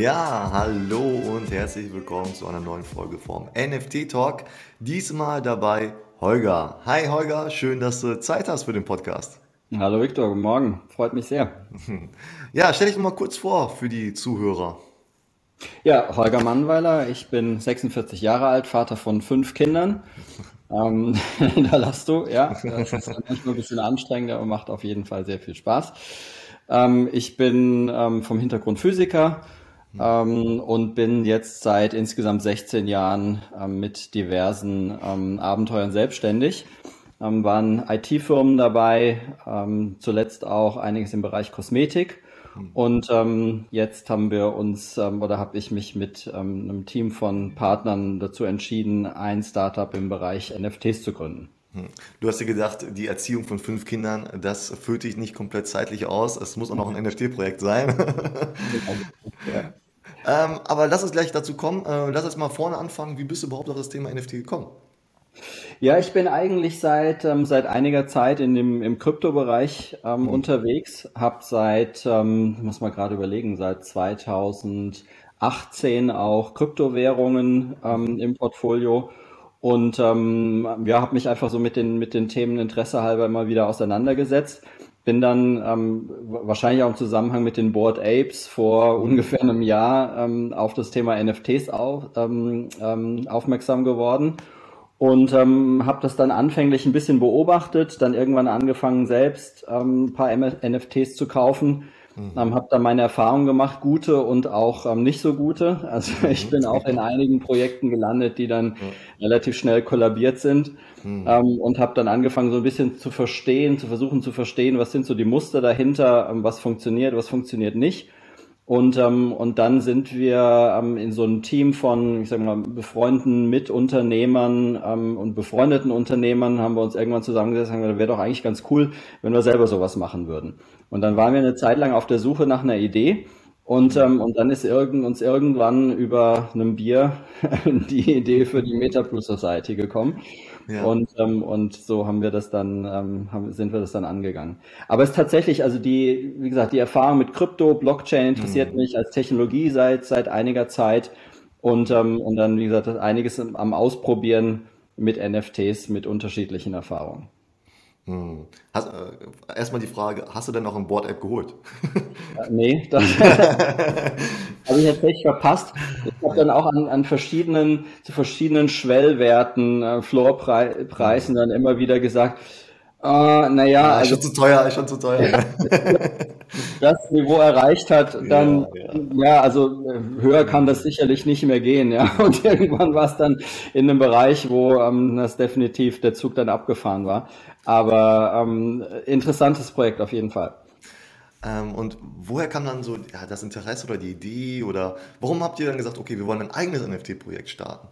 Ja, hallo und herzlich willkommen zu einer neuen Folge vom NFT Talk. Diesmal dabei Holger. Hi Holger, schön, dass du Zeit hast für den Podcast. Hallo Viktor, guten Morgen. Freut mich sehr. Ja, stell dich mal kurz vor für die Zuhörer. Ja, Holger Mannweiler, ich bin 46 Jahre alt, Vater von fünf Kindern. Ähm, da lasst du, ja. Das ist manchmal ein bisschen anstrengend, aber macht auf jeden Fall sehr viel Spaß. Ähm, ich bin ähm, vom Hintergrund Physiker ähm, und bin jetzt seit insgesamt 16 Jahren ähm, mit diversen ähm, Abenteuern selbstständig. Ähm, waren IT-Firmen dabei, ähm, zuletzt auch einiges im Bereich Kosmetik. Und ähm, jetzt haben wir uns oder habe ich mich mit einem Team von Partnern dazu entschieden, ein Startup im Bereich NFTs zu gründen. Hm. Du hast dir gedacht, die Erziehung von fünf Kindern, das füllt dich nicht komplett zeitlich aus. Es muss auch noch ein NFT-Projekt sein. ja. ähm, aber lass uns gleich dazu kommen. Äh, lass uns mal vorne anfangen. Wie bist du überhaupt auf das Thema NFT gekommen? Ja, ich bin eigentlich seit, ähm, seit einiger Zeit in dem, im Kryptobereich ähm, mhm. unterwegs. Hab seit, ähm, muss man gerade überlegen, seit 2018 auch Kryptowährungen ähm, im Portfolio und ähm, ja, habe mich einfach so mit den, mit den Themen Interesse halber immer wieder auseinandergesetzt. Bin dann ähm, wahrscheinlich auch im Zusammenhang mit den Board Apes vor mhm. ungefähr einem Jahr ähm, auf das Thema NFTs auf, ähm, ähm, aufmerksam geworden und ähm, habe das dann anfänglich ein bisschen beobachtet, dann irgendwann angefangen selbst ähm, ein paar NFTs zu kaufen Mhm. Ähm, habe da meine Erfahrungen gemacht, gute und auch ähm, nicht so gute. Also mhm. ich bin auch in einigen Projekten gelandet, die dann mhm. relativ schnell kollabiert sind mhm. ähm, und habe dann angefangen, so ein bisschen zu verstehen, zu versuchen zu verstehen, was sind so die Muster dahinter, ähm, was funktioniert, was funktioniert nicht. Und, ähm, und dann sind wir ähm, in so einem Team von, ich sag mal, befreundeten Mitunternehmern ähm, und befreundeten Unternehmern haben wir uns irgendwann zusammengesetzt und gesagt, wäre doch eigentlich ganz cool, wenn wir selber sowas machen würden. Und dann waren wir eine Zeit lang auf der Suche nach einer Idee. Und, ähm, und dann ist irgend, uns irgendwann über einem Bier die Idee für die Meta Plus Society gekommen. Ja. Und, ähm, und so haben wir das dann, ähm, haben, sind wir das dann angegangen. Aber es ist tatsächlich, also die, wie gesagt, die Erfahrung mit Krypto, Blockchain interessiert mhm. mich als Technologie seit, seit einiger Zeit. Und, ähm, und dann, wie gesagt, einiges am Ausprobieren mit NFTs mit unterschiedlichen Erfahrungen. Hm. Hast, äh, erstmal die Frage, hast du denn noch ein Board-App geholt? Ja, nee, das habe ich tatsächlich verpasst. Ich habe dann auch an, an verschiedenen, zu verschiedenen Schwellwerten, äh, Floorpreisen dann immer wieder gesagt, äh, naja, ja, also, schon zu teuer, schon zu teuer. das Niveau erreicht hat, dann, ja, ja. ja, also äh, höher kann das sicherlich nicht mehr gehen, ja. Und irgendwann war es dann in einem Bereich, wo ähm, das definitiv der Zug dann abgefahren war. Aber ähm, interessantes Projekt auf jeden Fall. Ähm, und woher kam dann so ja, das Interesse oder die Idee oder warum habt ihr dann gesagt, okay, wir wollen ein eigenes NFT-Projekt starten?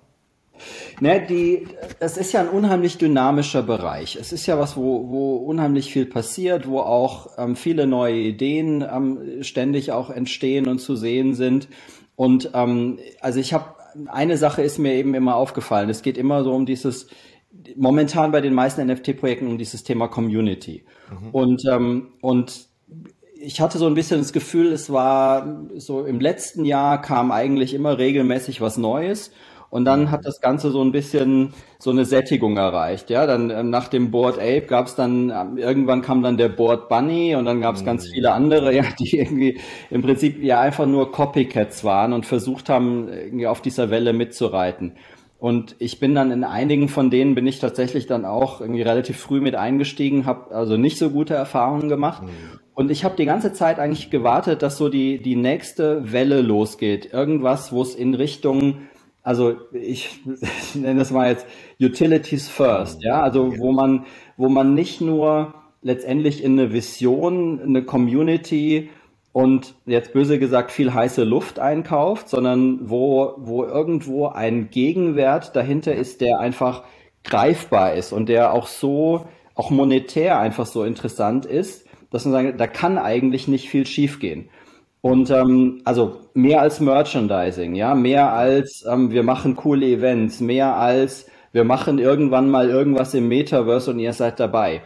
Ne, die, es ist ja ein unheimlich dynamischer Bereich. Es ist ja was, wo, wo unheimlich viel passiert, wo auch ähm, viele neue Ideen ähm, ständig auch entstehen und zu sehen sind. Und ähm, also ich habe eine Sache ist mir eben immer aufgefallen. Es geht immer so um dieses momentan bei den meisten NFT-Projekten um dieses Thema Community. Mhm. Und, ähm, und ich hatte so ein bisschen das Gefühl, es war so im letzten Jahr kam eigentlich immer regelmäßig was Neues. Und dann hat das Ganze so ein bisschen so eine Sättigung erreicht. Ja, dann ähm, nach dem Board Ape gab es dann, ähm, irgendwann kam dann der Board Bunny und dann gab es ganz mhm. viele andere, ja, die irgendwie im Prinzip ja einfach nur Copycats waren und versucht haben, irgendwie auf dieser Welle mitzureiten. Und ich bin dann in einigen von denen bin ich tatsächlich dann auch irgendwie relativ früh mit eingestiegen, habe also nicht so gute Erfahrungen gemacht. Mhm. Und ich habe die ganze Zeit eigentlich gewartet, dass so die, die nächste Welle losgeht. Irgendwas, wo es in Richtung, also ich, ich nenne das mal jetzt Utilities First, ja, also wo man, wo man nicht nur letztendlich in eine Vision, eine Community und jetzt böse gesagt viel heiße Luft einkauft, sondern wo, wo irgendwo ein Gegenwert dahinter ist, der einfach greifbar ist und der auch so, auch monetär einfach so interessant ist, dass man sagt, da kann eigentlich nicht viel schiefgehen. Und ähm, also mehr als Merchandising, ja, mehr als ähm, wir machen coole Events, mehr als wir machen irgendwann mal irgendwas im Metaverse und ihr seid dabei.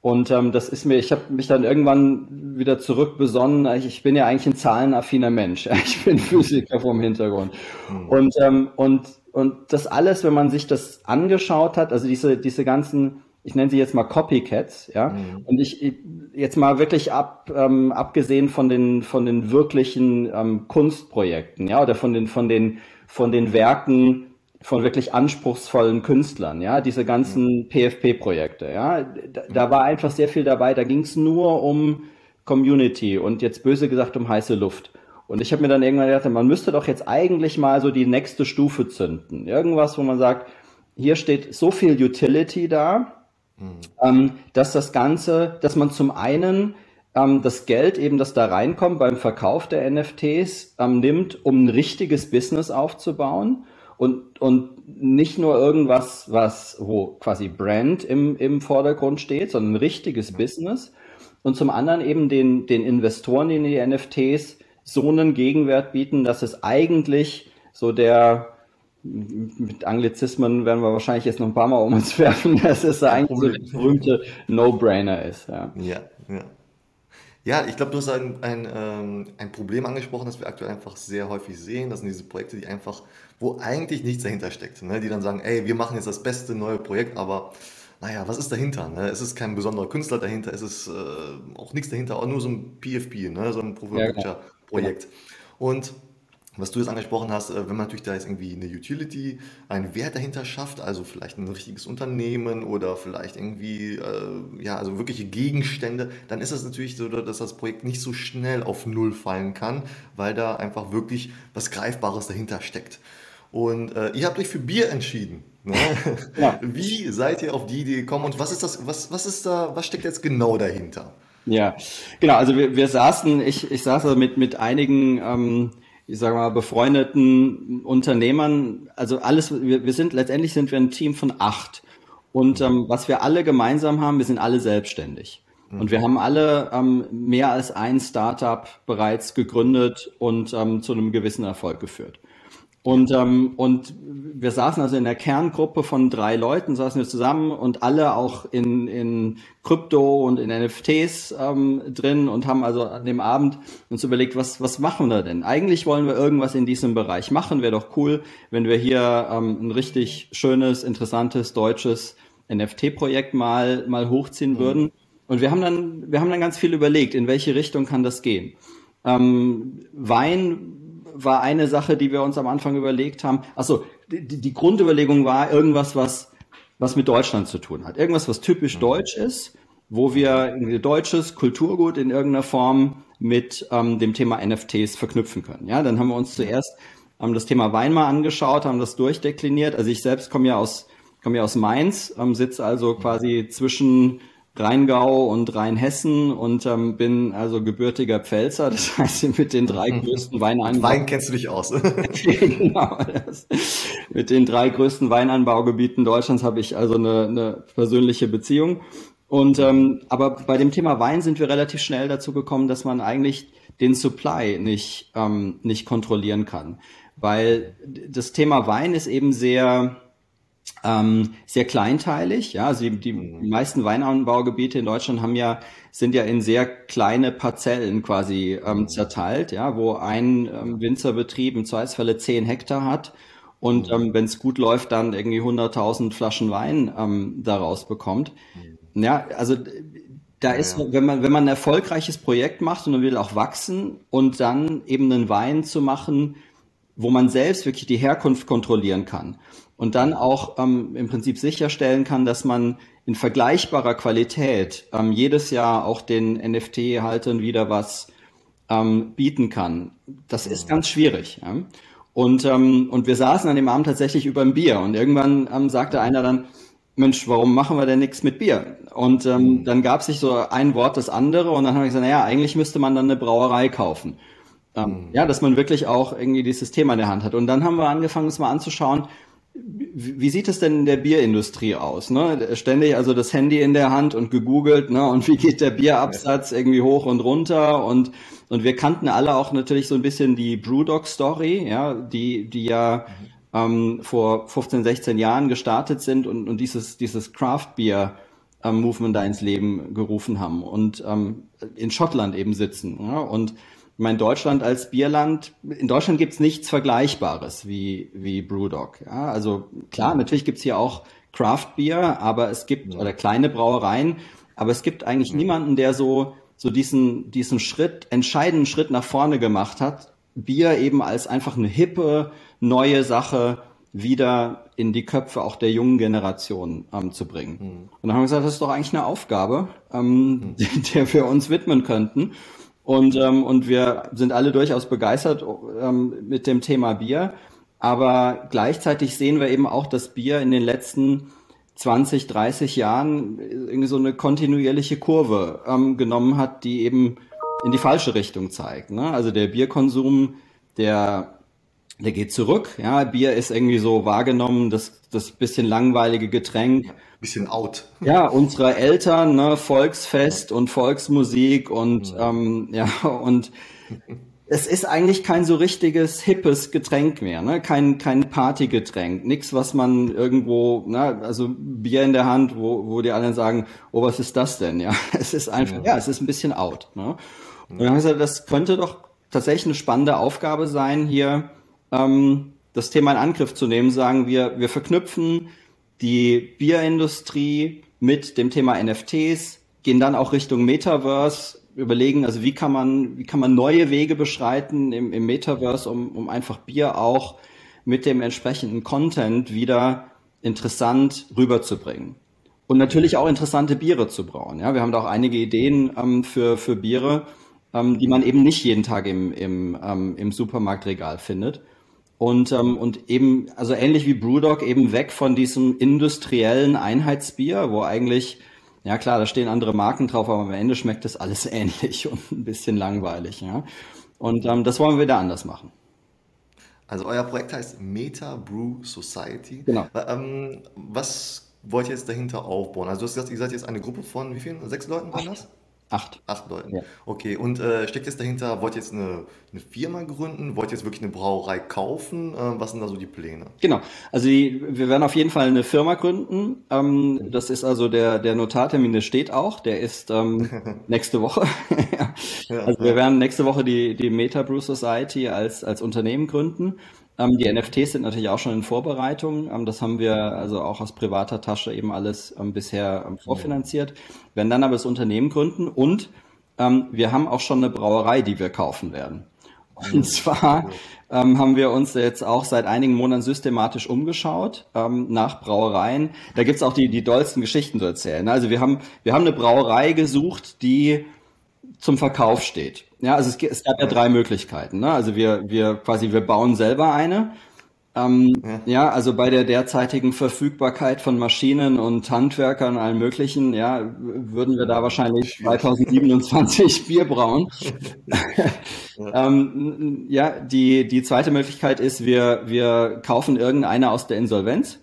Und ähm, das ist mir, ich habe mich dann irgendwann wieder zurück besonnen. Ich, ich, bin ja eigentlich ein zahlenaffiner Mensch. Ich bin Physiker vom Hintergrund. Mhm. Und, ähm, und, und das alles, wenn man sich das angeschaut hat, also diese, diese ganzen, ich nenne sie jetzt mal Copycats, ja, mhm. und ich jetzt mal wirklich ab, ähm, abgesehen von den, von den wirklichen ähm, Kunstprojekten, ja, oder von den, von den, von den Werken, von wirklich anspruchsvollen Künstlern, ja, diese ganzen PFP-Projekte, ja, da, da, war einfach sehr viel dabei. Da ging es nur um Community und jetzt böse gesagt um heiße Luft. Und ich habe mir dann irgendwann gedacht, man müsste doch jetzt eigentlich mal so die nächste Stufe zünden. Irgendwas, wo man sagt, hier steht so viel Utility da, mhm. ähm, dass das Ganze, dass man zum einen ähm, das Geld eben, das da reinkommt beim Verkauf der NFTs, ähm, nimmt, um ein richtiges Business aufzubauen und, und nicht nur irgendwas, was, wo quasi Brand im, im Vordergrund steht, sondern ein richtiges Business. Und zum anderen eben den, den Investoren in die NFTs so einen Gegenwert bieten, dass es eigentlich so der, mit Anglizismen werden wir wahrscheinlich jetzt noch ein paar Mal um uns werfen, dass es eigentlich so der berühmte No-Brainer ist. Ja, ja. ja. Ja, ich glaube, du hast ein, ein, ähm, ein Problem angesprochen, das wir aktuell einfach sehr häufig sehen. Das sind diese Projekte, die einfach, wo eigentlich nichts dahinter steckt. Ne? Die dann sagen, ey, wir machen jetzt das beste neue Projekt, aber naja, was ist dahinter? Ne? Es ist kein besonderer Künstler dahinter, es ist äh, auch nichts dahinter, auch nur so ein PFP, ne? so ein Profile Picture Projekt. Ja, genau. Und was du jetzt angesprochen hast, äh, wenn man natürlich da jetzt irgendwie eine Utility, einen Wert dahinter schafft, also vielleicht ein richtiges Unternehmen oder vielleicht irgendwie, äh, ja, also wirkliche Gegenstände, dann ist es natürlich so, dass das Projekt nicht so schnell auf Null fallen kann, weil da einfach wirklich was Greifbares dahinter steckt. Und äh, ihr habt euch für Bier entschieden. Ne? Ja. Wie seid ihr auf die Idee gekommen und was ist das, was, was ist da, was steckt jetzt genau dahinter? Ja, genau, also wir, wir saßen, ich, ich saß also mit, mit einigen ähm, ich sage mal, befreundeten Unternehmern. Also alles, wir, wir sind, letztendlich sind wir ein Team von acht. Und ähm, was wir alle gemeinsam haben, wir sind alle selbstständig. Und wir haben alle ähm, mehr als ein Startup bereits gegründet und ähm, zu einem gewissen Erfolg geführt. Und, ähm, und wir saßen also in der Kerngruppe von drei Leuten, saßen wir zusammen und alle auch in, in Krypto und in NFTs ähm, drin und haben also an dem Abend uns überlegt, was, was machen wir denn? Eigentlich wollen wir irgendwas in diesem Bereich machen. Wäre doch cool, wenn wir hier ähm, ein richtig schönes, interessantes deutsches NFT-Projekt mal, mal hochziehen mhm. würden. Und wir haben dann, wir haben dann ganz viel überlegt, in welche Richtung kann das gehen. Ähm, Wein war eine Sache, die wir uns am Anfang überlegt haben. Achso, die, die Grundüberlegung war irgendwas, was, was mit Deutschland zu tun hat. Irgendwas, was typisch mhm. deutsch ist, wo wir deutsches Kulturgut in irgendeiner Form mit ähm, dem Thema NFTs verknüpfen können. Ja, dann haben wir uns zuerst ähm, das Thema Wein mal angeschaut, haben das durchdekliniert. Also ich selbst komme ja aus, komme ja aus Mainz, ähm, sitze also quasi zwischen Rheingau und Rheinhessen und ähm, bin also gebürtiger Pfälzer, das heißt mit den drei größten Weinanbau. Wein kennst du dich aus. genau. Das, mit den drei größten Weinanbaugebieten Deutschlands habe ich also eine, eine persönliche Beziehung. Und ähm, aber bei dem Thema Wein sind wir relativ schnell dazu gekommen, dass man eigentlich den Supply nicht ähm, nicht kontrollieren kann, weil das Thema Wein ist eben sehr ähm, sehr kleinteilig. Ja, also die, die mhm. meisten Weinanbaugebiete in Deutschland haben ja sind ja in sehr kleine Parzellen quasi ähm, mhm. zerteilt, ja, wo ein ähm, Winzerbetrieb im Zweifelsfalle zehn Hektar hat und mhm. ähm, wenn es gut läuft, dann irgendwie 100.000 Flaschen Wein ähm, daraus bekommt. Ja, also da ist, ja, ja. wenn man wenn man ein erfolgreiches Projekt macht und man will auch wachsen und dann eben einen Wein zu machen, wo man selbst wirklich die Herkunft kontrollieren kann und dann auch ähm, im Prinzip sicherstellen kann, dass man in vergleichbarer Qualität ähm, jedes Jahr auch den NFT-Haltern wieder was ähm, bieten kann. Das ist ganz schwierig. Ja? Und, ähm, und wir saßen an dem Abend tatsächlich über ein Bier und irgendwann ähm, sagte einer dann, Mensch, warum machen wir denn nichts mit Bier? Und ähm, dann gab sich so ein Wort das andere und dann habe ich gesagt, naja, eigentlich müsste man dann eine Brauerei kaufen. Ähm, mhm. Ja, dass man wirklich auch irgendwie dieses Thema in der Hand hat. Und dann haben wir angefangen, uns mal anzuschauen, wie sieht es denn in der Bierindustrie aus? Ne? Ständig also das Handy in der Hand und gegoogelt, ne? Und wie geht der Bierabsatz irgendwie hoch und runter? Und, und wir kannten alle auch natürlich so ein bisschen die Brewdog-Story, ja, die, die ja ähm, vor 15, 16 Jahren gestartet sind und, und dieses, dieses Craft-Bier ähm, Movement da ins Leben gerufen haben und ähm, in Schottland eben sitzen. Ja? Und ich meine, Deutschland als Bierland, in Deutschland gibt's nichts Vergleichbares wie, wie Brewdog. Ja? Also klar, natürlich gibt's hier auch Craft Beer, aber es gibt, oder kleine Brauereien, aber es gibt eigentlich niemanden, der so, so diesen, diesen Schritt, entscheidenden Schritt nach vorne gemacht hat, Bier eben als einfach eine hippe, neue Sache wieder in die Köpfe auch der jungen Generation ähm, zu bringen. Mhm. Und dann haben wir gesagt, das ist doch eigentlich eine Aufgabe, ähm, mhm. der wir uns widmen könnten. Und, ähm, und wir sind alle durchaus begeistert ähm, mit dem Thema Bier. Aber gleichzeitig sehen wir eben auch, dass Bier in den letzten 20, 30 Jahren irgendwie so eine kontinuierliche Kurve ähm, genommen hat, die eben in die falsche Richtung zeigt. Ne? Also der Bierkonsum, der, der geht zurück. Ja, Bier ist irgendwie so wahrgenommen, das, das bisschen langweilige Getränk. Bisschen out. Ja, unsere Eltern, ne, Volksfest und Volksmusik und ja, ähm, ja und es ist eigentlich kein so richtiges hippes Getränk mehr, ne? Kein kein Partygetränk, nichts, was man irgendwo, ne, also Bier in der Hand, wo wo die anderen sagen, oh, was ist das denn? Ja, es ist einfach, ja, ja es ist ein bisschen out. Ne? Und dann haben wir gesagt, das könnte doch tatsächlich eine spannende Aufgabe sein, hier ähm, das Thema in Angriff zu nehmen, sagen wir, wir verknüpfen die Bierindustrie mit dem Thema NFTs, gehen dann auch Richtung Metaverse, überlegen, also wie kann man, wie kann man neue Wege beschreiten im, im Metaverse, um, um einfach Bier auch mit dem entsprechenden Content wieder interessant rüberzubringen. Und natürlich auch interessante Biere zu brauen. Ja, wir haben da auch einige Ideen ähm, für, für Biere, ähm, die man eben nicht jeden Tag im, im, ähm, im Supermarktregal findet. Und, ähm, und eben, also ähnlich wie Brewdog, eben weg von diesem industriellen Einheitsbier, wo eigentlich, ja klar, da stehen andere Marken drauf, aber am Ende schmeckt das alles ähnlich und ein bisschen langweilig. Ja? Und ähm, das wollen wir wieder anders machen. Also euer Projekt heißt Meta Brew Society. Genau. Ähm, was wollt ihr jetzt dahinter aufbauen? Also du hast gesagt, ihr seid jetzt eine Gruppe von wie vielen? Sechs Leuten waren das? Acht. Acht Leuten. Ja. Okay, und äh, steckt jetzt dahinter, wollt ihr jetzt eine, eine Firma gründen? Wollt ihr jetzt wirklich eine Brauerei kaufen? Äh, was sind da so die Pläne? Genau, also die, wir werden auf jeden Fall eine Firma gründen. Ähm, das ist also der, der Notartermin, der steht auch, der ist ähm, nächste Woche. ja. Also wir werden nächste Woche die, die Meta Brew Society als, als Unternehmen gründen. Ähm, die NFTs sind natürlich auch schon in Vorbereitung. Ähm, das haben wir also auch aus privater Tasche eben alles ähm, bisher ähm, vorfinanziert. Werden dann aber das Unternehmen gründen und ähm, wir haben auch schon eine Brauerei, die wir kaufen werden. Und zwar ähm, haben wir uns jetzt auch seit einigen Monaten systematisch umgeschaut ähm, nach Brauereien. Da gibt's auch die, die dollsten Geschichten zu erzählen. Also wir haben, wir haben eine Brauerei gesucht, die zum Verkauf steht. Ja, also es, es gab ja drei Möglichkeiten. Ne? Also wir, wir quasi, wir bauen selber eine. Ähm, ja. ja. also bei der derzeitigen Verfügbarkeit von Maschinen und Handwerkern und allem Möglichen, ja, würden wir da wahrscheinlich 2027 Bier brauen. ja, ähm, ja die, die zweite Möglichkeit ist, wir, wir kaufen irgendeine aus der Insolvenz.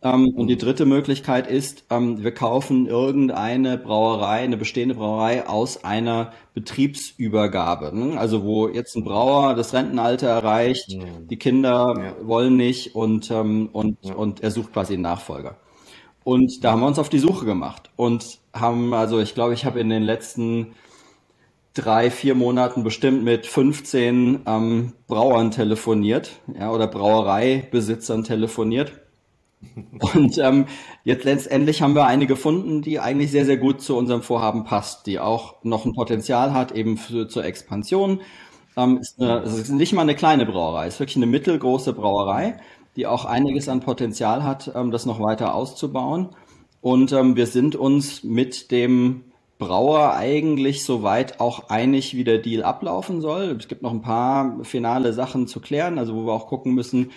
Ähm, und die dritte Möglichkeit ist, ähm, wir kaufen irgendeine Brauerei, eine bestehende Brauerei aus einer Betriebsübergabe. Ne? Also wo jetzt ein Brauer das Rentenalter erreicht, mhm. die Kinder ja. wollen nicht und, ähm, und, ja. und er sucht quasi einen Nachfolger. Und da haben wir uns auf die Suche gemacht und haben, also ich glaube, ich habe in den letzten drei, vier Monaten bestimmt mit 15 ähm, Brauern telefoniert, ja, oder Brauereibesitzern telefoniert und ähm, jetzt letztendlich haben wir eine gefunden, die eigentlich sehr, sehr gut zu unserem Vorhaben passt, die auch noch ein Potenzial hat, eben für, zur Expansion. Ähm, ist eine, es ist nicht mal eine kleine Brauerei, es ist wirklich eine mittelgroße Brauerei, die auch einiges an Potenzial hat, ähm, das noch weiter auszubauen. Und ähm, wir sind uns mit dem Brauer eigentlich soweit auch einig, wie der Deal ablaufen soll. Es gibt noch ein paar finale Sachen zu klären, also wo wir auch gucken müssen,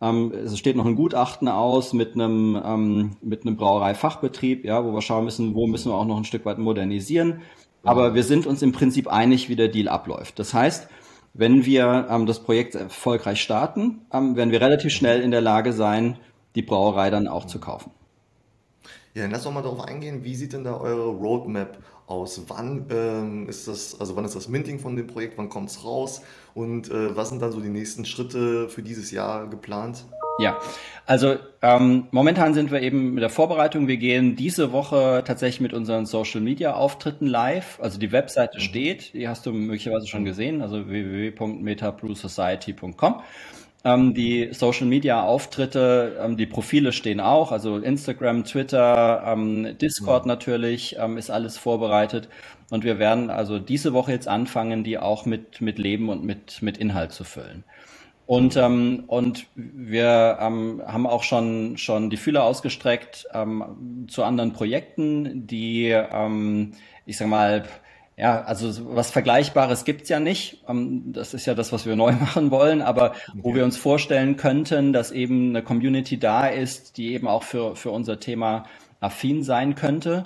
ähm, es steht noch ein Gutachten aus mit einem, ähm, mit einem Brauereifachbetrieb, ja, wo wir schauen müssen, wo müssen wir auch noch ein Stück weit modernisieren. Aber wir sind uns im Prinzip einig, wie der Deal abläuft. Das heißt, wenn wir ähm, das Projekt erfolgreich starten, ähm, werden wir relativ schnell in der Lage sein, die Brauerei dann auch zu kaufen. Ja, dann lass doch mal darauf eingehen, wie sieht denn da eure Roadmap aus? Wann ähm, ist das, also wann ist das Minting von dem Projekt, wann kommt es raus und äh, was sind dann so die nächsten Schritte für dieses Jahr geplant? Ja, also ähm, momentan sind wir eben mit der Vorbereitung. Wir gehen diese Woche tatsächlich mit unseren Social Media Auftritten live. Also die Webseite mhm. steht, die hast du möglicherweise schon gesehen, also www.metabrewsociety.com. Ähm, die Social Media Auftritte, ähm, die Profile stehen auch, also Instagram, Twitter, ähm, Discord mhm. natürlich, ähm, ist alles vorbereitet. Und wir werden also diese Woche jetzt anfangen, die auch mit, mit Leben und mit, mit Inhalt zu füllen. Und, ähm, und wir ähm, haben auch schon, schon die Fühler ausgestreckt ähm, zu anderen Projekten, die, ähm, ich sag mal, ja, also was Vergleichbares gibt's ja nicht. Ähm, das ist ja das, was wir neu machen wollen, aber wo wir uns vorstellen könnten, dass eben eine Community da ist, die eben auch für, für unser Thema affin sein könnte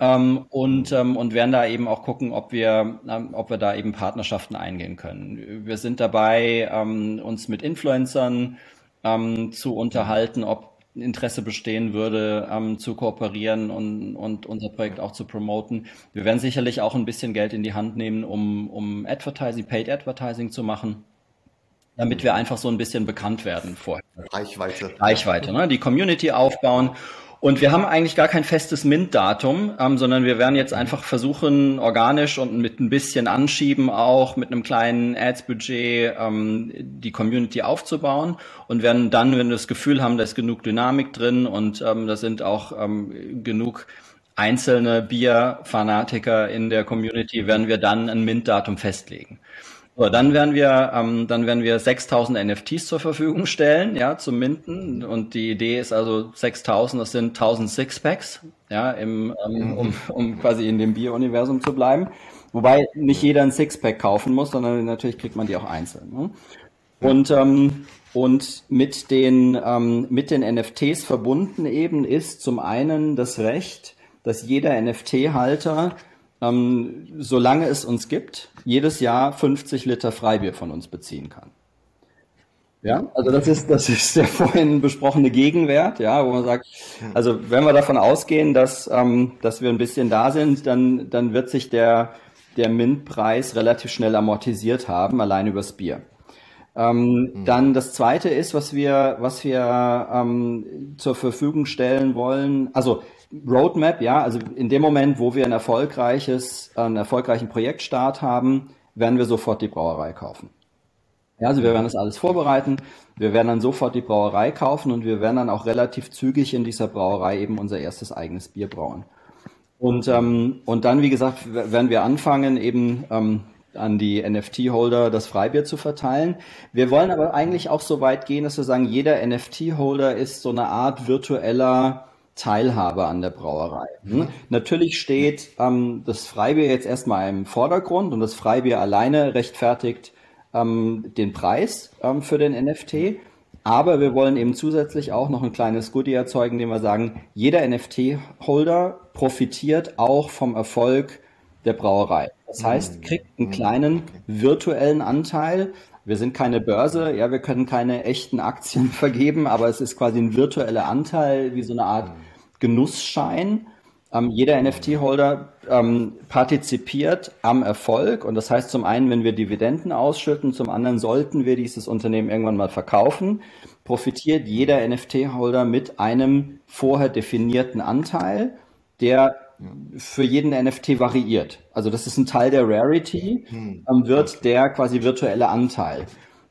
ähm, und, ähm, und werden da eben auch gucken, ob wir, ob wir da eben Partnerschaften eingehen können. Wir sind dabei, uns mit Influencern zu unterhalten, ob Interesse bestehen würde, ähm, zu kooperieren und, und unser Projekt auch zu promoten. Wir werden sicherlich auch ein bisschen Geld in die Hand nehmen, um, um Advertising, Paid Advertising zu machen damit wir einfach so ein bisschen bekannt werden vorher. Reichweite. Reichweite, ne? die Community aufbauen und wir haben eigentlich gar kein festes MINT-Datum, ähm, sondern wir werden jetzt einfach versuchen, organisch und mit ein bisschen Anschieben auch mit einem kleinen Ads-Budget ähm, die Community aufzubauen und werden dann, wenn wir das Gefühl haben, da ist genug Dynamik drin und ähm, da sind auch ähm, genug einzelne Bier-Fanatiker in der Community, werden wir dann ein MINT-Datum festlegen. So, dann werden wir, ähm, dann werden wir 6000 NFTs zur Verfügung stellen, ja, zum Minden. Und die Idee ist also 6000, das sind 1000 Sixpacks, ja, im, ähm, um, um quasi in dem Bier-Universum zu bleiben. Wobei nicht jeder ein Sixpack kaufen muss, sondern natürlich kriegt man die auch einzeln. Ne? Und, ähm, und mit den, ähm, mit den NFTs verbunden eben ist zum einen das Recht, dass jeder NFT-Halter ähm, solange es uns gibt, jedes Jahr 50 Liter Freibier von uns beziehen kann. Ja, also das ist, das ist der vorhin besprochene Gegenwert, ja, wo man sagt, also wenn wir davon ausgehen, dass, ähm, dass wir ein bisschen da sind, dann, dann wird sich der, der MINT-Preis relativ schnell amortisiert haben, allein übers Bier. Ähm, mhm. Dann das zweite ist, was wir, was wir ähm, zur Verfügung stellen wollen. Also Roadmap, ja, also in dem Moment, wo wir ein erfolgreiches, einen erfolgreichen Projektstart haben, werden wir sofort die Brauerei kaufen. Ja, also wir werden das alles vorbereiten, wir werden dann sofort die Brauerei kaufen und wir werden dann auch relativ zügig in dieser Brauerei eben unser erstes eigenes Bier brauen. Und, ähm, und dann, wie gesagt, werden wir anfangen, eben ähm, an die NFT-Holder das Freibier zu verteilen. Wir wollen aber eigentlich auch so weit gehen, dass wir sagen, jeder NFT-Holder ist so eine Art virtueller Teilhabe an der Brauerei. Hm? Natürlich steht ähm, das Freibier jetzt erstmal im Vordergrund und das Freibier alleine rechtfertigt ähm, den Preis ähm, für den NFT. Aber wir wollen eben zusätzlich auch noch ein kleines Goodie erzeugen, indem wir sagen, jeder NFT-Holder profitiert auch vom Erfolg der Brauerei. Das heißt, kriegt einen kleinen virtuellen Anteil. Wir sind keine Börse, ja, wir können keine echten Aktien vergeben, aber es ist quasi ein virtueller Anteil, wie so eine Art Genussschein. Ähm, jeder NFT-Holder ähm, partizipiert am Erfolg und das heißt zum einen, wenn wir Dividenden ausschütten, zum anderen sollten wir dieses Unternehmen irgendwann mal verkaufen, profitiert jeder NFT-Holder mit einem vorher definierten Anteil, der für jeden NFT variiert. Also das ist ein Teil der Rarity, hm. ähm, wird der quasi virtuelle Anteil.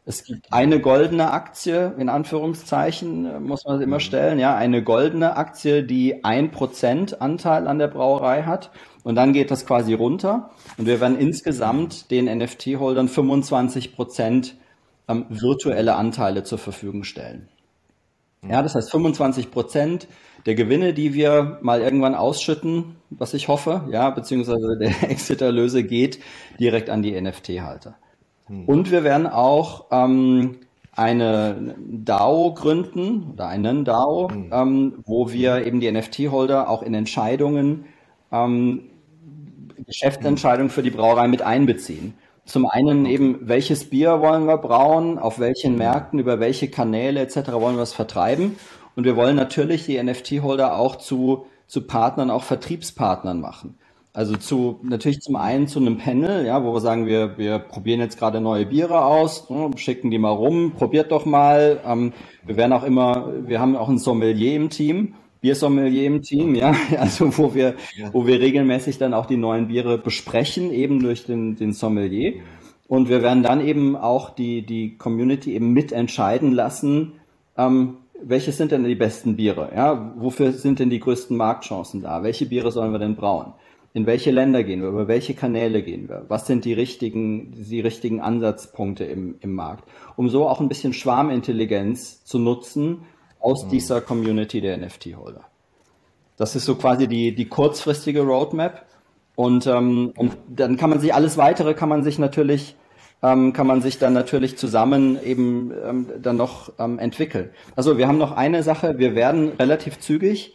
Es gibt eine goldene Aktie, in Anführungszeichen, äh, muss man immer mhm. stellen, ja, eine goldene Aktie, die ein Prozent Anteil an der Brauerei hat. Und dann geht das quasi runter. Und wir werden insgesamt den NFT-Holdern 25 Prozent ähm, virtuelle Anteile zur Verfügung stellen. Mhm. Ja, das heißt 25 Prozent der Gewinne, die wir mal irgendwann ausschütten, was ich hoffe, ja, beziehungsweise der Exit-Erlöse geht direkt an die NFT-Halter. Hm. Und wir werden auch ähm, eine DAO gründen oder einen DAO, hm. ähm, wo wir eben die NFT-Holder auch in Entscheidungen, ähm, Geschäftsentscheidungen für die Brauerei mit einbeziehen. Zum einen eben, welches Bier wollen wir brauen, auf welchen hm. Märkten, über welche Kanäle etc. wollen wir es vertreiben. Und wir wollen natürlich die NFT-Holder auch zu, zu Partnern, auch Vertriebspartnern machen. Also zu natürlich zum einen zu einem Panel, ja, wo wir sagen, wir, wir probieren jetzt gerade neue Biere aus, ne, schicken die mal rum, probiert doch mal. Ähm, wir werden auch immer, wir haben auch ein Sommelier im Team, Biersommelier im Team, ja, also wo wir, wo wir regelmäßig dann auch die neuen Biere besprechen, eben durch den, den Sommelier. Und wir werden dann eben auch die, die Community eben mitentscheiden lassen, ähm, welche sind denn die besten Biere? Ja, wofür sind denn die größten Marktchancen da? Welche Biere sollen wir denn brauen? In welche Länder gehen wir? Über welche Kanäle gehen wir? Was sind die richtigen, die richtigen Ansatzpunkte im, im Markt? Um so auch ein bisschen Schwarmintelligenz zu nutzen aus mhm. dieser Community der NFT-Holder. Das ist so quasi die, die kurzfristige Roadmap. Und, ähm, und dann kann man sich alles weitere kann man sich natürlich ähm, kann man sich dann natürlich zusammen eben ähm, dann noch ähm, entwickeln. Also wir haben noch eine Sache, wir werden relativ zügig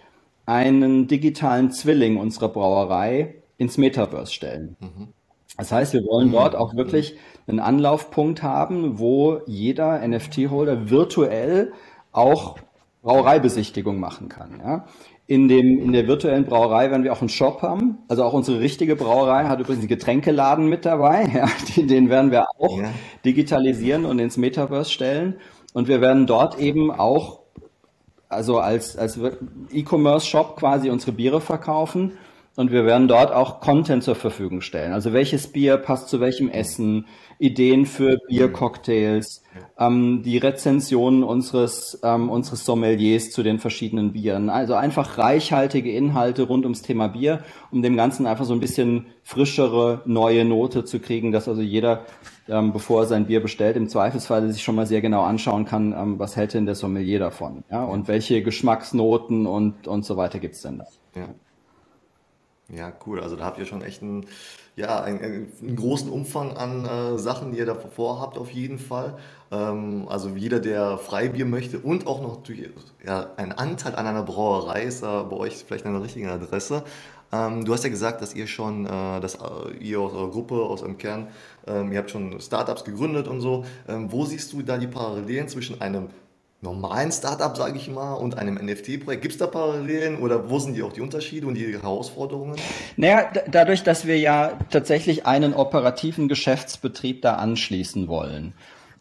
einen digitalen Zwilling unserer Brauerei ins Metaverse stellen. Mhm. Das heißt, wir wollen dort auch wirklich einen Anlaufpunkt haben, wo jeder NFT-Holder virtuell auch Brauereibesichtigung machen kann. Ja? In, dem, in der virtuellen Brauerei werden wir auch einen Shop haben. Also auch unsere richtige Brauerei hat übrigens einen Getränkeladen mit dabei. Ja, den werden wir auch ja. digitalisieren und ins Metaverse stellen. Und wir werden dort eben auch, also als, als E-Commerce-Shop quasi unsere Biere verkaufen. Und wir werden dort auch Content zur Verfügung stellen. Also welches Bier passt zu welchem Essen, Ideen für Biercocktails, ähm, die Rezensionen unseres, ähm, unseres Sommeliers zu den verschiedenen Bieren. Also einfach reichhaltige Inhalte rund ums Thema Bier, um dem Ganzen einfach so ein bisschen frischere, neue Note zu kriegen, dass also jeder, ähm, bevor er sein Bier bestellt, im Zweifelsfall sich schon mal sehr genau anschauen kann, ähm, was hält denn der Sommelier davon, ja, und welche Geschmacksnoten und, und so weiter gibt's denn da. Ja. Ja, cool. Also da habt ihr schon echt einen, ja, einen, einen großen Umfang an äh, Sachen, die ihr da vorhabt, auf jeden Fall. Ähm, also jeder, der Freibier möchte und auch noch ja, einen Anteil an einer Brauerei ist da bei euch vielleicht eine richtige Adresse. Ähm, du hast ja gesagt, dass ihr schon, äh, dass äh, ihr aus eurer Gruppe, aus eurem Kern, ähm, ihr habt schon Startups gegründet und so. Ähm, wo siehst du da die Parallelen zwischen einem normalen Startup, sage ich mal, und einem NFT-Projekt? Gibt es da Parallelen oder wo sind die auch die Unterschiede und die Herausforderungen? Naja, dadurch, dass wir ja tatsächlich einen operativen Geschäftsbetrieb da anschließen wollen,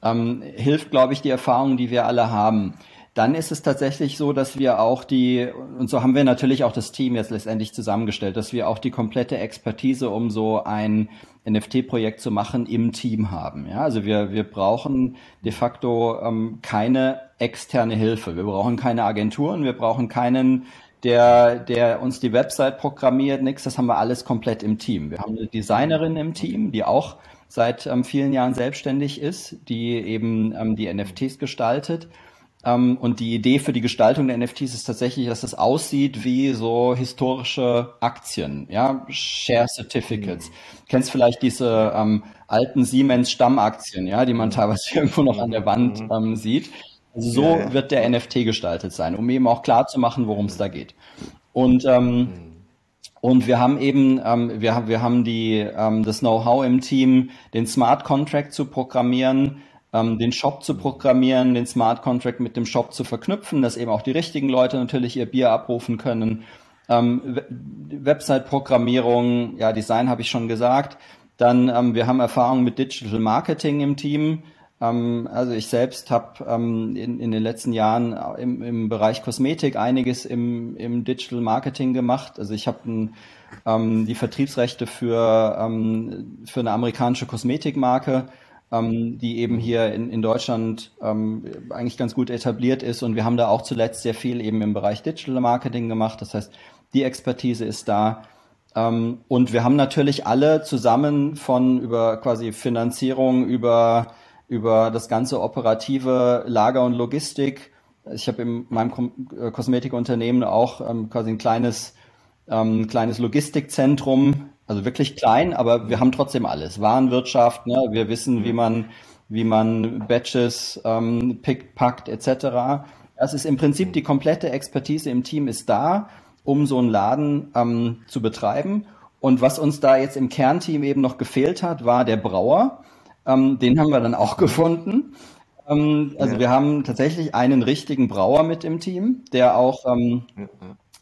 ähm, hilft, glaube ich, die Erfahrung, die wir alle haben. Dann ist es tatsächlich so, dass wir auch die, und so haben wir natürlich auch das Team jetzt letztendlich zusammengestellt, dass wir auch die komplette Expertise, um so ein NFT-Projekt zu machen, im Team haben. Ja, also wir, wir brauchen de facto ähm, keine externe Hilfe. Wir brauchen keine Agenturen, wir brauchen keinen, der, der uns die Website programmiert, nix. Das haben wir alles komplett im Team. Wir haben eine Designerin im Team, die auch seit ähm, vielen Jahren selbstständig ist, die eben ähm, die NFTs gestaltet. Ähm, und die Idee für die Gestaltung der NFTs ist tatsächlich, dass es aussieht wie so historische Aktien, ja, Share Certificates. Mhm. Kennst vielleicht diese ähm, alten Siemens Stammaktien, ja, die man mhm. teilweise irgendwo noch an der Wand mhm. ähm, sieht. Also so ja, ja. wird der NFT gestaltet sein, um eben auch klar zu machen, worum es da geht. Und ähm, mhm. Und wir haben eben, ähm, wir, haben wir haben die, ähm, das Know-how im Team, den Smart Contract zu programmieren, ähm, den Shop zu programmieren, den Smart Contract mit dem Shop zu verknüpfen, dass eben auch die richtigen Leute natürlich ihr Bier abrufen können. Ähm, Website-Programmierung, ja, Design habe ich schon gesagt. Dann, ähm, wir haben Erfahrung mit Digital Marketing im Team. Ähm, also ich selbst habe ähm, in, in den letzten Jahren im, im Bereich Kosmetik einiges im, im Digital Marketing gemacht. Also ich habe ähm, die Vertriebsrechte für, ähm, für eine amerikanische Kosmetikmarke ähm, die eben hier in, in Deutschland ähm, eigentlich ganz gut etabliert ist. Und wir haben da auch zuletzt sehr viel eben im Bereich Digital Marketing gemacht. Das heißt, die Expertise ist da. Ähm, und wir haben natürlich alle zusammen von über quasi Finanzierung, über, über das ganze operative Lager und Logistik. Ich habe in meinem äh, Kosmetikunternehmen auch ähm, quasi ein kleines, ähm, kleines Logistikzentrum also wirklich klein, aber wir haben trotzdem alles. Warenwirtschaft, ne? wir wissen, wie man, wie man Batches ähm, pickt, packt, etc. Das ist im Prinzip die komplette Expertise im Team ist da, um so einen Laden ähm, zu betreiben. Und was uns da jetzt im Kernteam eben noch gefehlt hat, war der Brauer. Ähm, den haben wir dann auch gefunden. Ähm, also ja. wir haben tatsächlich einen richtigen Brauer mit im Team, der auch ähm,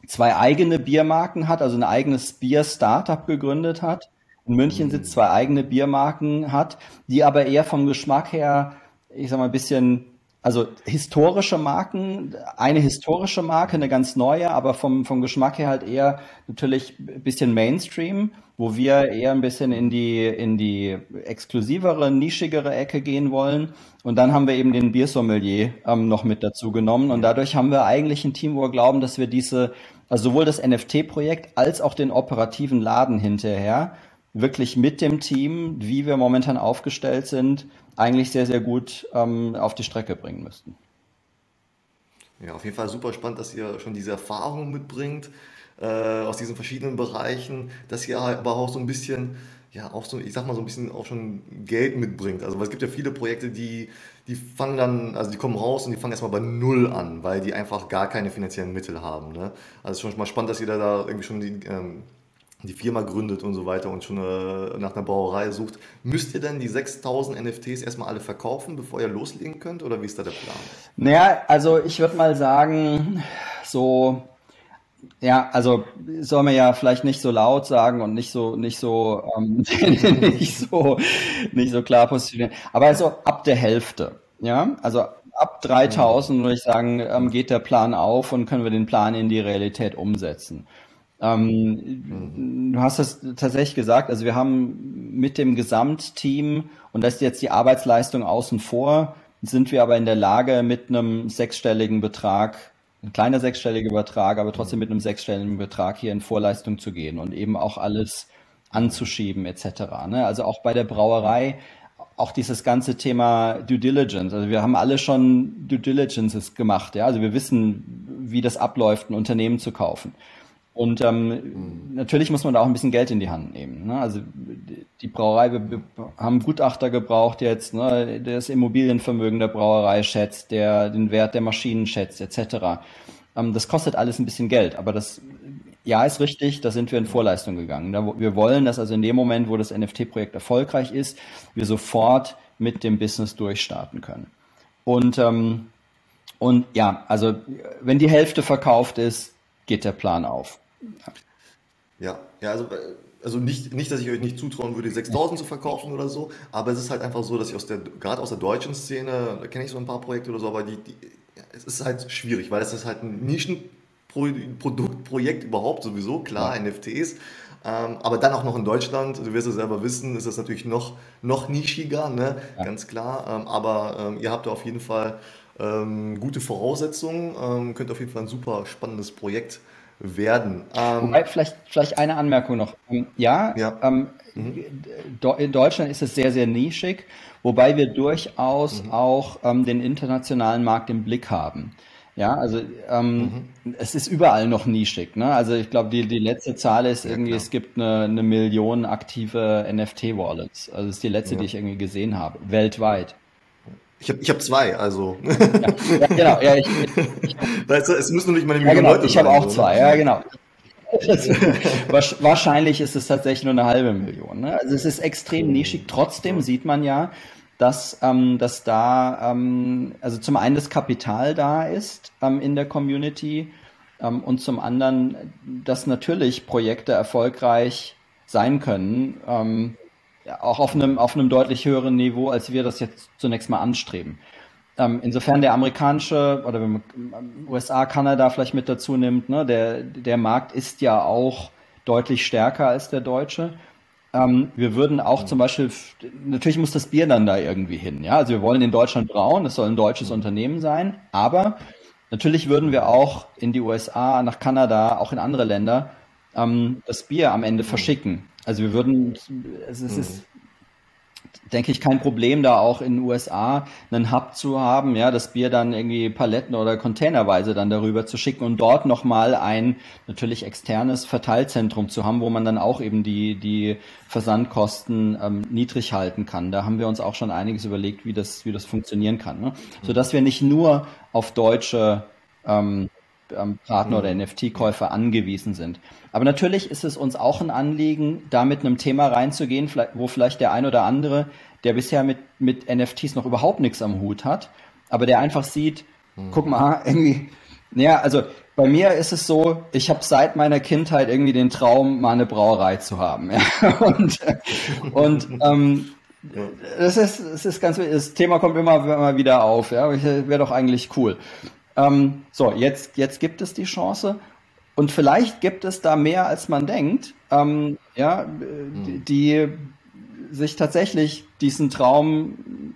zwei eigene Biermarken hat, also ein eigenes Bier-Startup gegründet hat, in München sitzt, zwei eigene Biermarken hat, die aber eher vom Geschmack her, ich sag mal, ein bisschen also historische Marken, eine historische Marke, eine ganz neue, aber vom, vom Geschmack her halt eher natürlich ein bisschen Mainstream, wo wir eher ein bisschen in die, in die exklusivere, nischigere Ecke gehen wollen. Und dann haben wir eben den Biersommelier ähm, noch mit dazu genommen. Und dadurch haben wir eigentlich ein Team, wo wir glauben, dass wir diese, also sowohl das NFT-Projekt als auch den operativen Laden hinterher wirklich mit dem Team, wie wir momentan aufgestellt sind, eigentlich sehr, sehr gut ähm, auf die Strecke bringen müssten. Ja, auf jeden Fall super spannend, dass ihr schon diese Erfahrung mitbringt äh, aus diesen verschiedenen Bereichen, dass ihr aber auch so ein bisschen, ja, auch so, ich sag mal so ein bisschen auch schon Geld mitbringt. Also es gibt ja viele Projekte, die, die fangen dann, also die kommen raus und die fangen erstmal bei Null an, weil die einfach gar keine finanziellen Mittel haben. Ne? Also schon mal spannend, dass ihr da, da irgendwie schon die, ähm, die Firma gründet und so weiter und schon äh, nach einer Brauerei sucht, müsst ihr denn die 6000 NFTs erstmal alle verkaufen, bevor ihr loslegen könnt oder wie ist da der Plan? Naja, also ich würde mal sagen, so, ja, also soll man ja vielleicht nicht so laut sagen und nicht so, nicht so, ähm, nicht so, nicht so klar positionieren, aber also ab der Hälfte, ja, also ab 3000 würde ich sagen, ähm, geht der Plan auf und können wir den Plan in die Realität umsetzen. Ähm, du hast es tatsächlich gesagt, also wir haben mit dem Gesamtteam, und das ist jetzt die Arbeitsleistung außen vor, sind wir aber in der Lage, mit einem sechsstelligen Betrag, ein kleiner sechsstelliger Betrag, aber trotzdem mit einem sechsstelligen Betrag hier in Vorleistung zu gehen und eben auch alles anzuschieben etc. Ne? Also auch bei der Brauerei, auch dieses ganze Thema Due Diligence. Also wir haben alle schon Due Diligences gemacht. Ja? Also wir wissen, wie das abläuft, ein Unternehmen zu kaufen. Und ähm, mhm. natürlich muss man da auch ein bisschen Geld in die Hand nehmen. Ne? Also die Brauerei, wir, haben Gutachter gebraucht jetzt, ne? der das Immobilienvermögen der Brauerei schätzt, der den Wert der Maschinen schätzt, etc. Ähm, das kostet alles ein bisschen Geld, aber das ja ist richtig, da sind wir in Vorleistung gegangen. Wir wollen, dass also in dem Moment, wo das NFT-Projekt erfolgreich ist, wir sofort mit dem Business durchstarten können. Und ähm, und ja, also wenn die Hälfte verkauft ist, geht der Plan auf. Ja, ja, also, also nicht, nicht, dass ich euch nicht zutrauen würde, 6000 zu verkaufen oder so, aber es ist halt einfach so, dass ich aus der, gerade aus der deutschen Szene, da kenne ich so ein paar Projekte oder so, aber die, die, es ist halt schwierig, weil es ist halt ein Nischenproduktprojekt überhaupt sowieso, klar, ja. NFTs, ähm, aber dann auch noch in Deutschland, du wirst es selber wissen, ist das natürlich noch, noch nischiger, ne? Ja. ganz klar, ähm, aber ähm, ihr habt da auf jeden Fall ähm, gute Voraussetzungen, ähm, könnt auf jeden Fall ein super spannendes Projekt werden. Ähm, Wobei, vielleicht, vielleicht eine Anmerkung noch. Ähm, ja, ja. Ähm, mhm. in Deutschland ist es sehr, sehr nischig, wobei wir durchaus mhm. auch ähm, den internationalen Markt im Blick haben. Ja, also ähm, mhm. es ist überall noch nischig. Ne? Also ich glaube, die, die letzte Zahl ist irgendwie, ja, es gibt eine, eine Million aktive NFT-Wallets. Also das ist die letzte, ja. die ich irgendwie gesehen habe, weltweit. Ich habe ich hab zwei, also. Ja, ja genau. Ja, ich, ich, weißt du, es müssen nicht mal Million ja, genau, Leute Ich habe auch zwei, ja, genau. wahrscheinlich ist es tatsächlich nur eine halbe Million. Ne? Also es ist extrem nischig. Trotzdem sieht man ja, dass, ähm, dass da, ähm, also zum einen das Kapital da ist ähm, in der Community ähm, und zum anderen, dass natürlich Projekte erfolgreich sein können. Ähm, auch auf einem, auf einem deutlich höheren Niveau, als wir das jetzt zunächst mal anstreben. Ähm, insofern der amerikanische oder wenn man USA, Kanada vielleicht mit dazu nimmt, ne, der, der Markt ist ja auch deutlich stärker als der deutsche. Ähm, wir würden auch zum Beispiel, natürlich muss das Bier dann da irgendwie hin. Ja? Also wir wollen in Deutschland brauen, es soll ein deutsches Unternehmen sein, aber natürlich würden wir auch in die USA, nach Kanada, auch in andere Länder ähm, das Bier am Ende verschicken. Also wir würden, es ist, mhm. ist, denke ich, kein Problem, da auch in den USA einen Hub zu haben, ja, das Bier dann irgendwie Paletten oder Containerweise dann darüber zu schicken und dort nochmal ein natürlich externes Verteilzentrum zu haben, wo man dann auch eben die, die Versandkosten ähm, niedrig halten kann. Da haben wir uns auch schon einiges überlegt, wie das, wie das funktionieren kann. Ne? Sodass wir nicht nur auf deutsche ähm, ähm, Partner oder mhm. NFT-Käufer angewiesen sind. Aber natürlich ist es uns auch ein Anliegen, da mit einem Thema reinzugehen, wo vielleicht der ein oder andere, der bisher mit, mit NFTs noch überhaupt nichts am Hut hat, aber der einfach sieht, mhm. guck mal, irgendwie, naja, also bei mir ist es so, ich habe seit meiner Kindheit irgendwie den Traum, mal eine Brauerei zu haben. Ja. Und, und ähm, das ist, das ist ganz, das Thema kommt immer, immer wieder auf. Ja, wäre doch eigentlich cool. Ähm, so, jetzt, jetzt gibt es die Chance. Und vielleicht gibt es da mehr, als man denkt, ähm, ja, die, die sich tatsächlich diesen Traum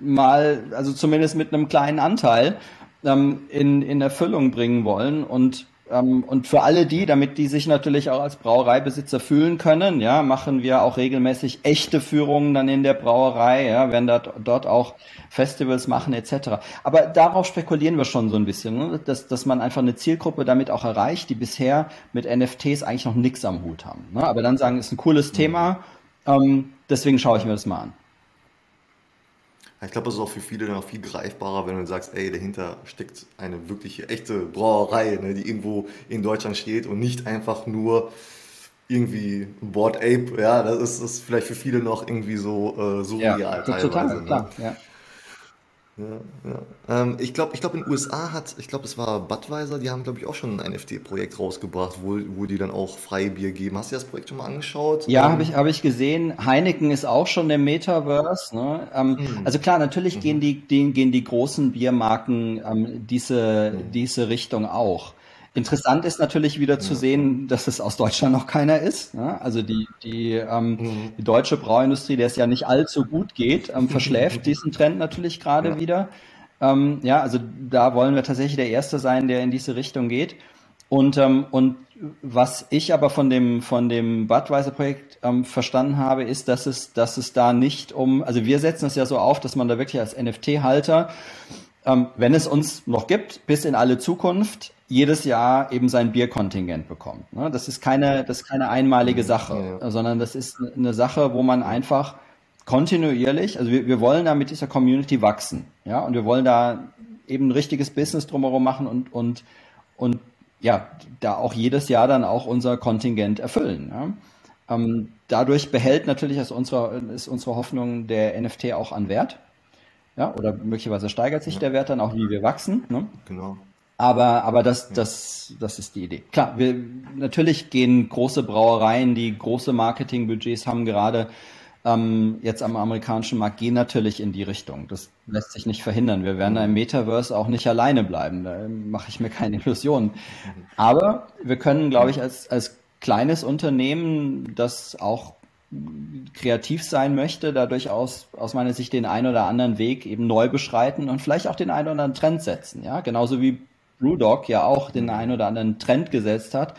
mal, also zumindest mit einem kleinen Anteil, ähm, in, in Erfüllung bringen wollen. Und, und für alle die, damit die sich natürlich auch als Brauereibesitzer fühlen können, ja, machen wir auch regelmäßig echte Führungen dann in der Brauerei, ja, werden dort, dort auch Festivals machen etc. Aber darauf spekulieren wir schon so ein bisschen, ne? dass, dass man einfach eine Zielgruppe damit auch erreicht, die bisher mit NFTs eigentlich noch nichts am Hut haben. Ne? Aber dann sagen, ist ein cooles Thema, ähm, deswegen schaue ich mir das mal an. Ich glaube, das ist auch für viele dann auch viel greifbarer, wenn du sagst, ey, dahinter steckt eine wirkliche, echte Brauerei, ne, die irgendwo in Deutschland steht und nicht einfach nur irgendwie Board Ape. Ja, das ist, ist vielleicht für viele noch irgendwie so äh, surreal ja, teilweise. Total, ne? klar, ja. Ja, ja. Ähm, ich glaube, ich glaub, in den USA hat, ich glaube, das war Budweiser, die haben, glaube ich, auch schon ein NFT-Projekt rausgebracht, wo, wo die dann auch Freibier geben. Hast du das Projekt schon mal angeschaut? Ja, ähm, habe ich, hab ich gesehen. Heineken ist auch schon im Metaverse. Ne? Ähm, mhm. Also klar, natürlich mhm. gehen, die, die, gehen die großen Biermarken ähm, diese, mhm. diese Richtung auch. Interessant ist natürlich wieder zu sehen, dass es aus Deutschland noch keiner ist. Ne? Also die, die, ähm, mhm. die deutsche Brauindustrie, der es ja nicht allzu gut geht, ähm, verschläft diesen Trend natürlich gerade ja. wieder. Ähm, ja, also da wollen wir tatsächlich der Erste sein, der in diese Richtung geht. Und, ähm, und was ich aber von dem, von dem Budweiser-Projekt ähm, verstanden habe, ist, dass es, dass es da nicht um, also wir setzen es ja so auf, dass man da wirklich als NFT-Halter, ähm, wenn es uns noch gibt, bis in alle Zukunft, jedes Jahr eben sein Bierkontingent bekommt. Ne? Das ist keine, das ist keine einmalige mhm. Sache, ja. sondern das ist eine Sache, wo man einfach kontinuierlich, also wir, wir wollen da mit dieser Community wachsen, ja, und wir wollen da eben ein richtiges Business drumherum machen und, und, und ja, da auch jedes Jahr dann auch unser Kontingent erfüllen. Ja? Ähm, dadurch behält natürlich ist unsere, ist unsere Hoffnung der NFT auch an Wert. Ja, oder möglicherweise steigert sich ja. der Wert dann auch, wie wir wachsen. Ne? Genau. Aber, aber das, das, das ist die Idee. Klar, wir, natürlich gehen große Brauereien, die große Marketingbudgets haben, gerade ähm, jetzt am amerikanischen Markt, gehen natürlich in die Richtung. Das lässt sich nicht verhindern. Wir werden da im Metaverse auch nicht alleine bleiben. Da mache ich mir keine Illusionen. Aber wir können, glaube ich, als, als kleines Unternehmen, das auch kreativ sein möchte, da durchaus aus meiner Sicht den einen oder anderen Weg eben neu beschreiten und vielleicht auch den einen oder anderen Trend setzen. Ja, genauso wie Brewdog ja auch den einen oder anderen Trend gesetzt hat,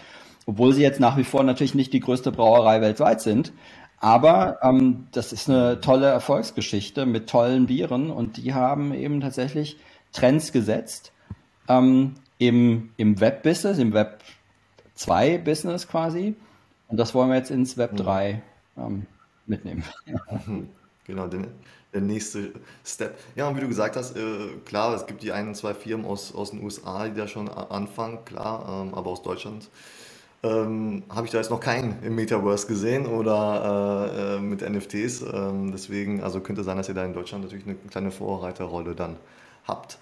obwohl sie jetzt nach wie vor natürlich nicht die größte Brauerei weltweit sind. Aber ähm, das ist eine tolle Erfolgsgeschichte mit tollen Bieren und die haben eben tatsächlich Trends gesetzt ähm, im, im Web-Business, im Web 2-Business quasi. Und das wollen wir jetzt ins Web 3 ähm, mitnehmen. Genau, denn der nächste Step. Ja, und wie du gesagt hast, äh, klar, es gibt die ein, zwei Firmen aus, aus den USA, die da schon anfangen, klar, ähm, aber aus Deutschland ähm, habe ich da jetzt noch keinen im Metaverse gesehen oder äh, äh, mit NFTs. Ähm, deswegen, also könnte sein, dass ihr da in Deutschland natürlich eine kleine Vorreiterrolle dann habt.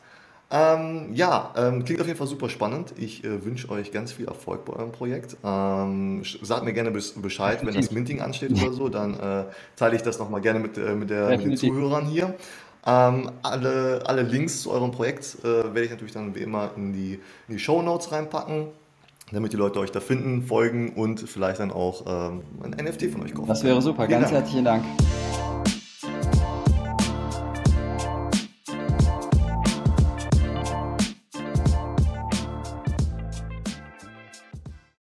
Ähm, ja, ähm, klingt auf jeden Fall super spannend. Ich äh, wünsche euch ganz viel Erfolg bei eurem Projekt. Ähm, sagt mir gerne Bescheid, wenn das Minting ansteht oder so, dann äh, teile ich das nochmal gerne mit, äh, mit, der, mit den Zuhörern hier. Ähm, alle, alle Links zu eurem Projekt äh, werde ich natürlich dann wie immer in die, in die Show Notes reinpacken, damit die Leute euch da finden, folgen und vielleicht dann auch ähm, ein NFT von euch kaufen. Das wäre super. Vielen ganz Dank. herzlichen Dank.